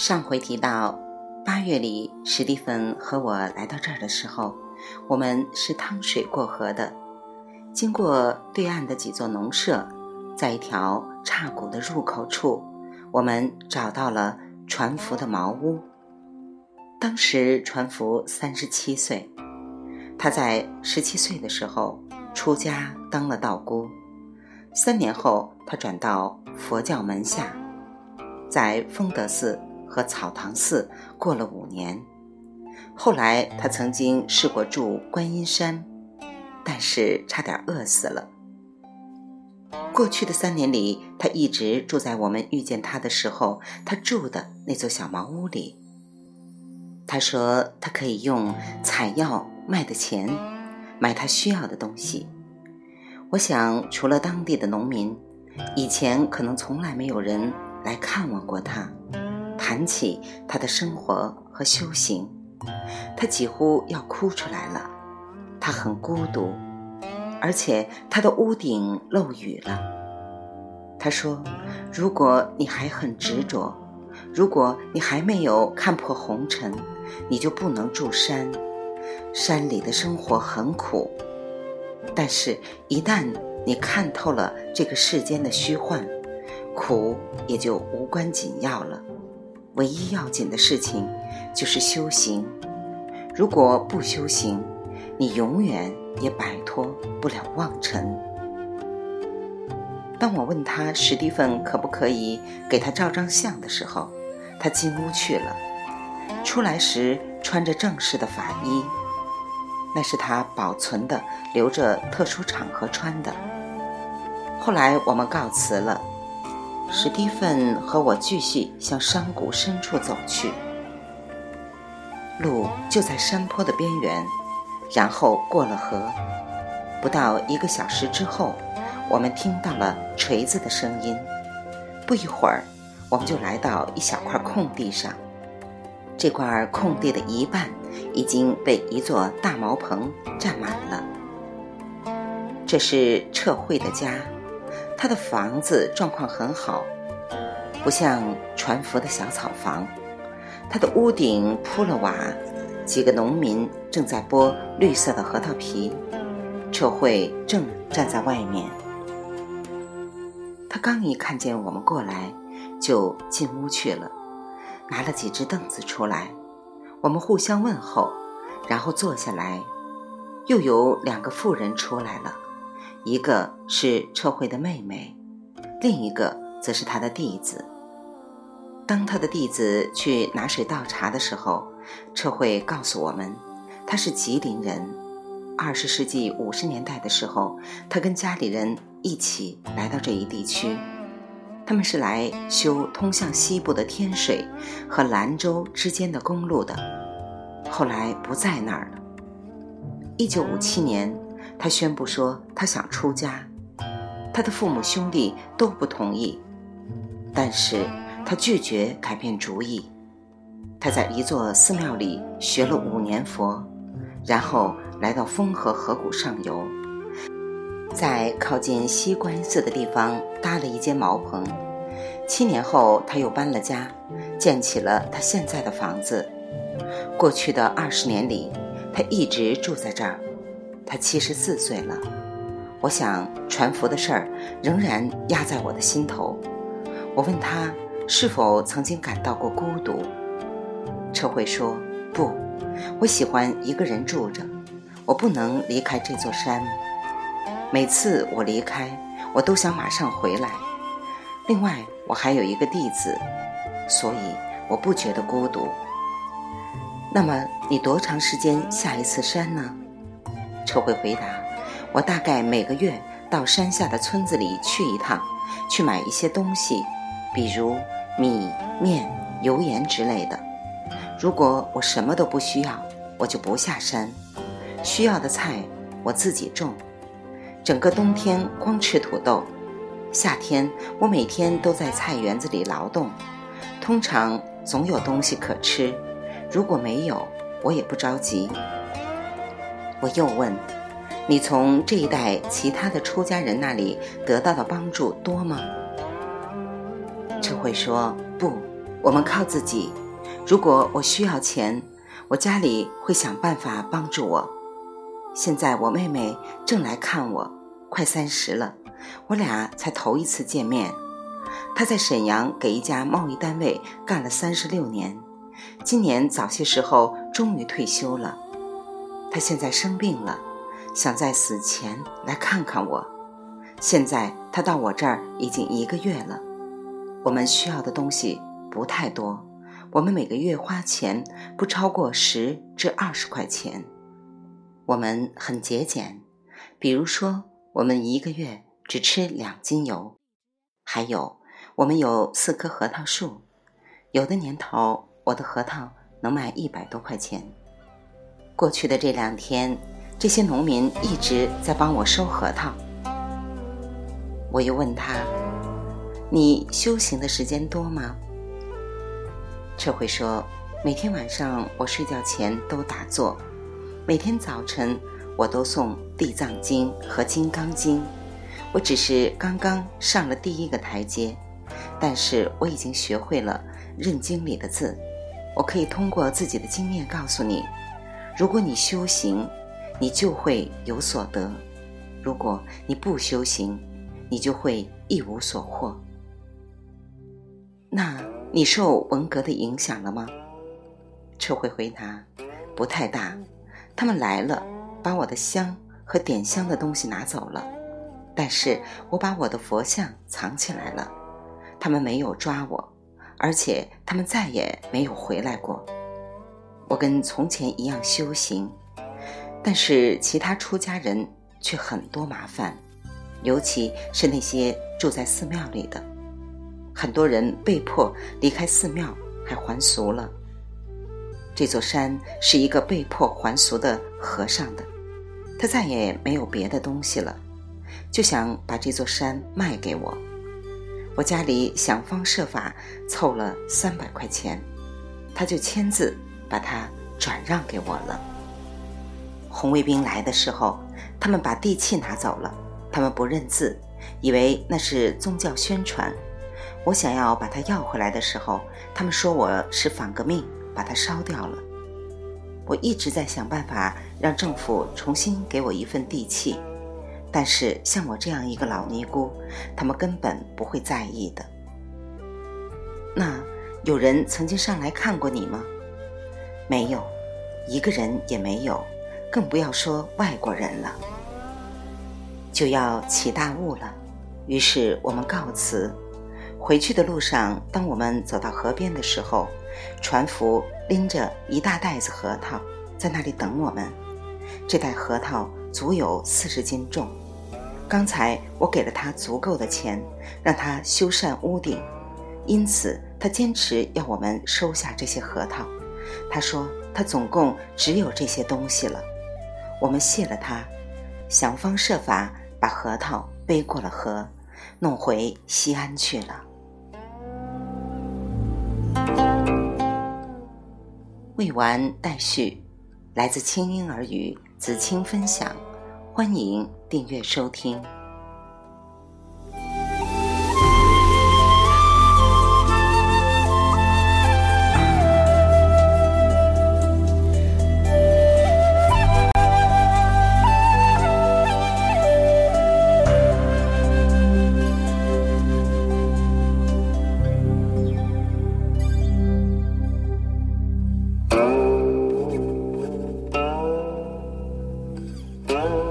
上回提到，八月里史蒂芬和我来到这儿的时候，我们是趟水过河的。经过对岸的几座农舍，在一条岔谷的入口处，我们找到了船夫的茅屋。当时船夫三十七岁，他在十七岁的时候出家当了道姑，三年后他转到佛教门下，在丰德寺。和草堂寺过了五年，后来他曾经试过住观音山，但是差点饿死了。过去的三年里，他一直住在我们遇见他的时候他住的那座小茅屋里。他说他可以用采药卖的钱买他需要的东西。我想，除了当地的农民，以前可能从来没有人来看望过他。谈起他的生活和修行，他几乎要哭出来了。他很孤独，而且他的屋顶漏雨了。他说：“如果你还很执着，如果你还没有看破红尘，你就不能住山。山里的生活很苦，但是，一旦你看透了这个世间的虚幻，苦也就无关紧要了。”唯一要紧的事情就是修行。如果不修行，你永远也摆脱不了望尘。当我问他史蒂芬可不可以给他照张相的时候，他进屋去了。出来时穿着正式的法衣，那是他保存的，留着特殊场合穿的。后来我们告辞了。史蒂芬和我继续向山谷深处走去，路就在山坡的边缘，然后过了河。不到一个小时之后，我们听到了锤子的声音。不一会儿，我们就来到一小块空地上。这块空地的一半已经被一座大茅棚占满了。这是撤慧的家。他的房子状况很好，不像船夫的小草房。他的屋顶铺了瓦，几个农民正在剥绿色的核桃皮。车慧正站在外面。他刚一看见我们过来，就进屋去了，拿了几只凳子出来。我们互相问候，然后坐下来。又有两个妇人出来了。一个是车慧的妹妹，另一个则是他的弟子。当他的弟子去拿水倒茶的时候，车慧告诉我们，他是吉林人。二十世纪五十年代的时候，他跟家里人一起来到这一地区，他们是来修通向西部的天水和兰州之间的公路的，后来不在那儿了。一九五七年。他宣布说，他想出家，他的父母兄弟都不同意，但是他拒绝改变主意。他在一座寺庙里学了五年佛，然后来到丰河河谷上游，在靠近西关寺的地方搭了一间茅棚。七年后，他又搬了家，建起了他现在的房子。过去的二十年里，他一直住在这儿。他七十四岁了，我想传福的事儿仍然压在我的心头。我问他是否曾经感到过孤独，车慧说不，我喜欢一个人住着，我不能离开这座山。每次我离开，我都想马上回来。另外，我还有一个弟子，所以我不觉得孤独。那么，你多长时间下一次山呢？车慧回答：“我大概每个月到山下的村子里去一趟，去买一些东西，比如米、面、油盐之类的。如果我什么都不需要，我就不下山。需要的菜我自己种。整个冬天光吃土豆，夏天我每天都在菜园子里劳动。通常总有东西可吃，如果没有，我也不着急。”我又问：“你从这一代其他的出家人那里得到的帮助多吗？”智慧说：“不，我们靠自己。如果我需要钱，我家里会想办法帮助我。现在我妹妹正来看我，快三十了，我俩才头一次见面。她在沈阳给一家贸易单位干了三十六年，今年早些时候终于退休了。他现在生病了，想在死前来看看我。现在他到我这儿已经一个月了。我们需要的东西不太多，我们每个月花钱不超过十至二十块钱。我们很节俭，比如说，我们一个月只吃两斤油。还有，我们有四棵核桃树，有的年头，我的核桃能卖一百多块钱。过去的这两天，这些农民一直在帮我收核桃。我又问他：“你修行的时间多吗？”这会说：“每天晚上我睡觉前都打坐。”每天早晨，我都诵《地藏经》和《金刚经》。我只是刚刚上了第一个台阶，但是我已经学会了认经里的字。我可以通过自己的经验告诉你：如果你修行，你就会有所得；如果你不修行，你就会一无所获。那你受文革的影响了吗？车慧回答：不太大。他们来了，把我的香和点香的东西拿走了，但是我把我的佛像藏起来了。他们没有抓我，而且他们再也没有回来过。我跟从前一样修行，但是其他出家人却很多麻烦，尤其是那些住在寺庙里的，很多人被迫离开寺庙，还还俗了。这座山是一个被迫还俗的和尚的，他再也没有别的东西了，就想把这座山卖给我。我家里想方设法凑了三百块钱，他就签字把它转让给我了。红卫兵来的时候，他们把地契拿走了，他们不认字，以为那是宗教宣传。我想要把它要回来的时候，他们说我是反革命。把它烧掉了。我一直在想办法让政府重新给我一份地契，但是像我这样一个老尼姑，他们根本不会在意的。那有人曾经上来看过你吗？没有，一个人也没有，更不要说外国人了。就要起大雾了，于是我们告辞。回去的路上，当我们走到河边的时候，船夫拎着一大袋子核桃，在那里等我们。这袋核桃足有四十斤重。刚才我给了他足够的钱，让他修缮屋顶，因此他坚持要我们收下这些核桃。他说他总共只有这些东西了。我们谢了他，想方设法把核桃背过了河，弄回西安去了。未完待续，来自清音儿语子清分享，欢迎订阅收听。love.